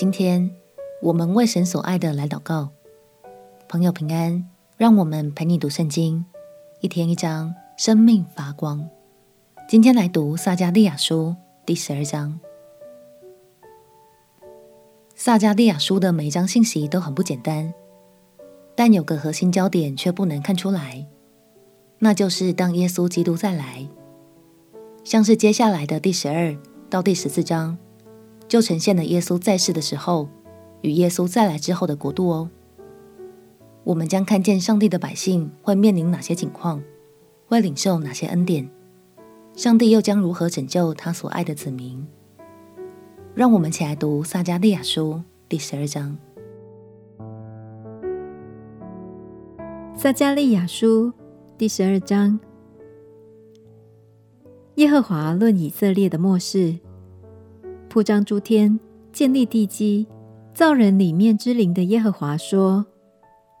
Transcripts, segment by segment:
今天我们为神所爱的来祷告，朋友平安，让我们陪你读圣经，一天一章，生命发光。今天来读撒迦利亚书第十二章。撒迦利亚书的每一章信息都很不简单，但有个核心焦点却不能看出来，那就是当耶稣基督再来，像是接下来的第十二到第十四章。就呈现了耶稣在世的时候与耶稣再来之后的国度哦。我们将看见上帝的百姓会面临哪些境况，会领受哪些恩典，上帝又将如何拯救他所爱的子民。让我们起来读撒迦利亚书第十二章。撒迦利亚书第十二章，耶和华论以色列的末世。铺张诸天，建立地基，造人里面之灵的耶和华说：“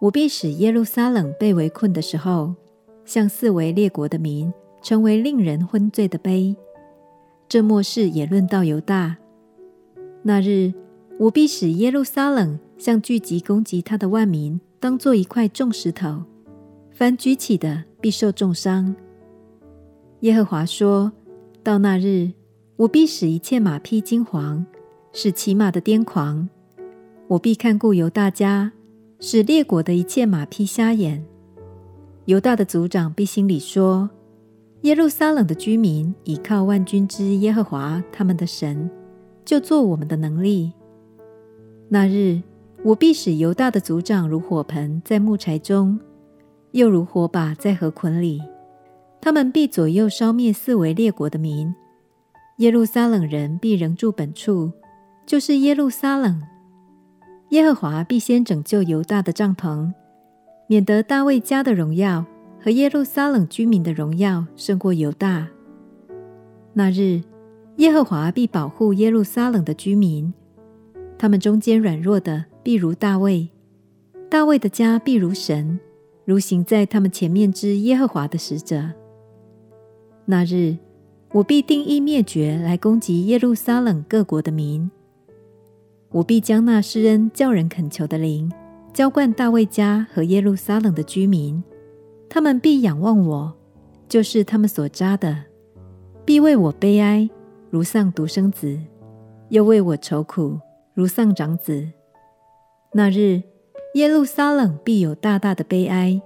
我必使耶路撒冷被围困的时候，向四围列国的民成为令人昏醉的杯。这末世也论到犹大。那日，我必使耶路撒冷向聚集攻击他的万民，当作一块重石头，凡举起的必受重伤。”耶和华说：“到那日。”我必使一切马匹惊惶，使骑马的癫狂。我必看顾犹大家，使列国的一切马匹瞎眼。犹大的族长必心里说：耶路撒冷的居民倚靠万军之耶和华他们的神，就做我们的能力。那日，我必使犹大的族长如火盆在木柴中，又如火把在禾捆里。他们必左右烧灭四围列国的民。耶路撒冷人必仍住本处，就是耶路撒冷。耶和华必先拯救犹大的帐篷，免得大卫家的荣耀和耶路撒冷居民的荣耀胜过犹大。那日，耶和华必保护耶路撒冷的居民，他们中间软弱的必如大卫，大卫的家必如神，如行在他们前面之耶和华的使者。那日。我必定义灭绝来攻击耶路撒冷各国的民。我必将那施恩叫人恳求的灵浇灌大卫家和耶路撒冷的居民，他们必仰望我，就是他们所扎的，必为我悲哀，如丧独生子；又为我愁苦，如丧长子。那日，耶路撒冷必有大大的悲哀，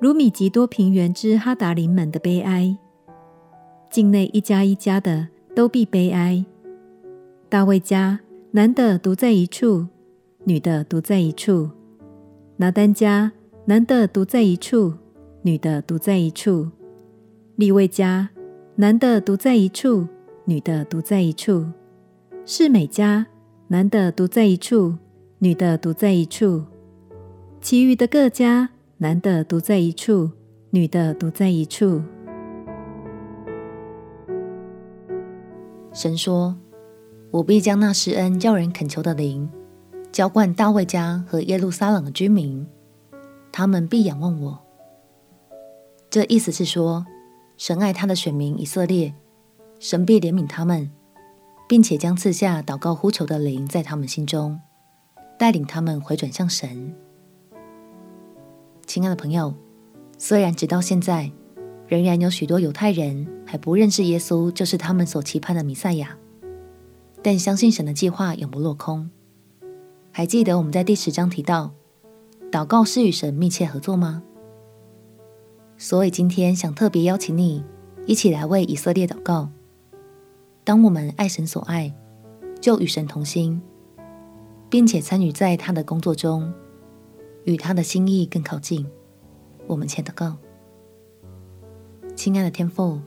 如米吉多平原之哈达林门的悲哀。境内一家一家的都必悲哀。大卫家男的独在一处，女的独在一处；拿单家男的独在一处，女的独在一处；利未家男的独在一处，女的独在一处；示美家男的独在一处，女的独在一处；其余的各家男的独在一处，女的独在一处。神说：“我必将那施恩叫人恳求的灵浇灌大卫家和耶路撒冷的居民，他们必仰望我。”这意思是说，神爱他的选民以色列，神必怜悯他们，并且将赐下祷告呼求的灵在他们心中，带领他们回转向神。亲爱的朋友，虽然直到现在，仍然有许多犹太人还不认识耶稣，就是他们所期盼的弥赛亚。但相信神的计划永不落空。还记得我们在第十章提到，祷告是与神密切合作吗？所以今天想特别邀请你一起来为以色列祷告。当我们爱神所爱，就与神同心，并且参与在他的工作中，与他的心意更靠近。我们前祷告。亲爱的天父，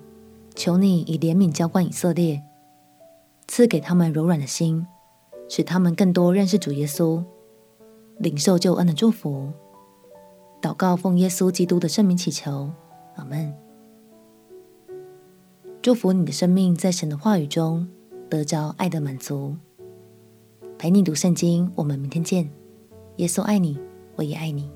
求你以怜悯浇灌以色列，赐给他们柔软的心，使他们更多认识主耶稣，领受救恩的祝福。祷告奉耶稣基督的圣名祈求，阿门。祝福你的生命在神的话语中得着爱的满足。陪你读圣经，我们明天见。耶稣爱你，我也爱你。